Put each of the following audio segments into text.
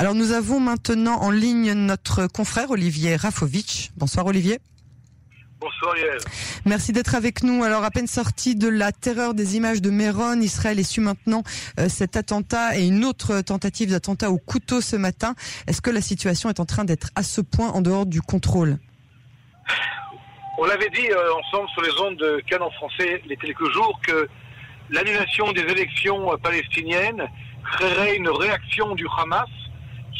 Alors nous avons maintenant en ligne notre confrère Olivier Rafovitch. Bonsoir Olivier. Bonsoir Yael. Merci d'être avec nous. Alors à peine sorti de la terreur des images de Méron, Israël essuie maintenant euh, cet attentat et une autre tentative d'attentat au couteau ce matin. Est-ce que la situation est en train d'être à ce point en dehors du contrôle? On l'avait dit euh, ensemble sur les ondes de Canon français il y a quelques jours que l'annulation des élections euh, palestiniennes créerait une réaction du Hamas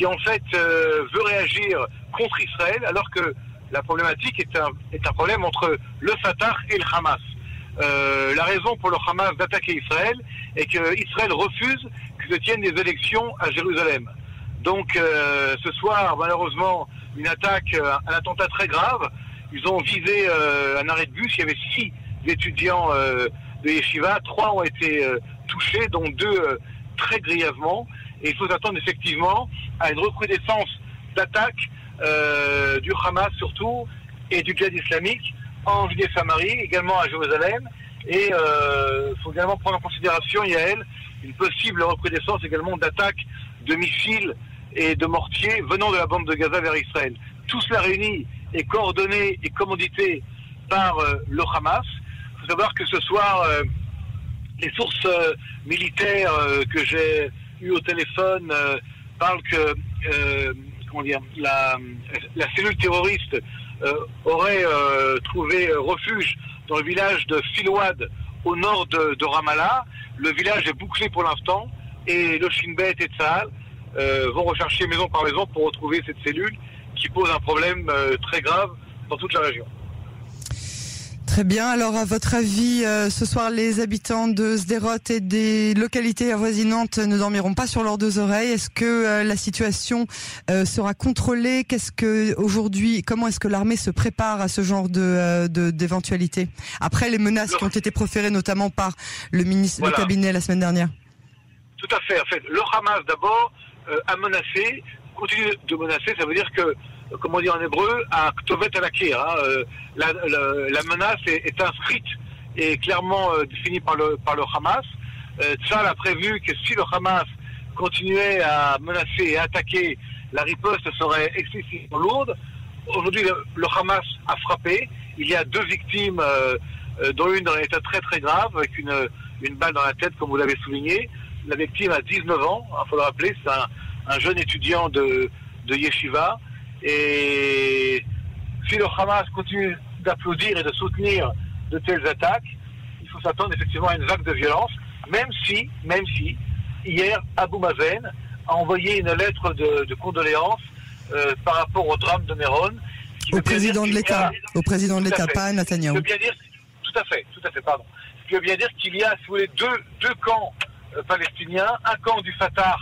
qui en fait euh, veut réagir contre Israël alors que la problématique est un, est un problème entre le Fatah et le Hamas. Euh, la raison pour le Hamas d'attaquer Israël est que Israël refuse que se tiennent des élections à Jérusalem. Donc euh, ce soir, malheureusement, une attaque, un attentat très grave. Ils ont visé un arrêt de bus. Il y avait six étudiants de Yeshiva. Trois ont été touchés, dont deux très grièvement. Et il faut s'attendre effectivement à une recrudescence d'attaques euh, du Hamas surtout et du djihad islamique en Judée-Samarie, également à Jérusalem. Et il euh, faut également prendre en considération, Yael, une possible recrudescence également d'attaques de missiles et de mortiers venant de la bande de Gaza vers Israël. Tout cela réuni et coordonné et commandité par euh, le Hamas. Il faut savoir que ce soir, les sources militaires que j'ai eues au téléphone parlent que euh, la, cellule terroriste euh, aurait euh, trouvé refuge dans le village de Filouad au nord de, Ramallah. Le village est bouclé pour l'instant et le Shin Bet et Tzahal euh, vont rechercher maison par maison pour retrouver cette cellule qui pose un problème très grave dans toute la région. Très bien. Alors, à votre avis, euh, ce soir, les habitants de Sderot et des localités avoisinantes ne dormiront pas sur leurs deux oreilles. Est-ce que euh, la situation euh, sera contrôlée? Qu'est-ce que aujourd'hui Comment est-ce que l'armée se prépare à ce genre de de- d'éventualité? Après les menaces qui ont été proférées, notamment par le ministre, Voilà. le cabinet la semaine dernière Tout à fait. En fait, le Hamas d'abord a menacé, continue de menacer. Ça veut dire que, comment dit en hébreu, à Ktovet al hein, euh, la, la- menace est, inscrite et clairement euh, définie par le Hamas. Euh, Tzal a prévu que si le Hamas continuait à menacer et attaquer, la riposte serait excessivement lourde. Aujourd'hui, le, Hamas a frappé. Il y a deux victimes, dont une dans un état très très grave, avec une, une balle dans la tête, comme vous l'avez souligné. La victime a 19 ans, il faut le rappeler, c'est un, un jeune étudiant de, de Yeshiva. Et si le Hamas continue d'applaudir et de soutenir de telles attaques, il faut s'attendre effectivement à une vague de violence, même si, même si, hier, Abu Mazen a envoyé une lettre de, de condoléances euh, par rapport au drame de Méron. Au président de l'État, au président de l'État, pas à Ce qui veut bien dire, tout à fait, tout à fait, pardon. Ce qui veut bien dire qu'il y a, si vous voulez, deux, deux camps euh, palestiniens, un camp du Fatah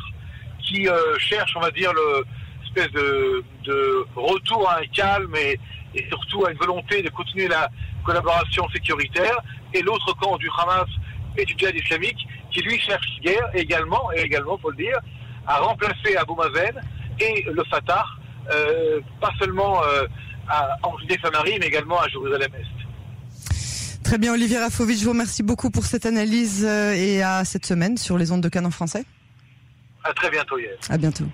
qui euh, cherche, on va dire, le espèce de, de retour à un calme et, et surtout à une volonté de continuer la collaboration sécuritaire, et l'autre camp du Hamas et du djihad islamique qui lui cherche guerre également, et également, faut le dire, à remplacer Abu Mazen et le Fatah, euh, pas seulement euh, à, en Judée-Samarie, mais également à Jérusalem-Est. Très bien, Olivier Rafovitch, je vous remercie beaucoup pour cette analyse euh, et à cette semaine sur les ondes de Canon français. À très bientôt, Yael. À bientôt.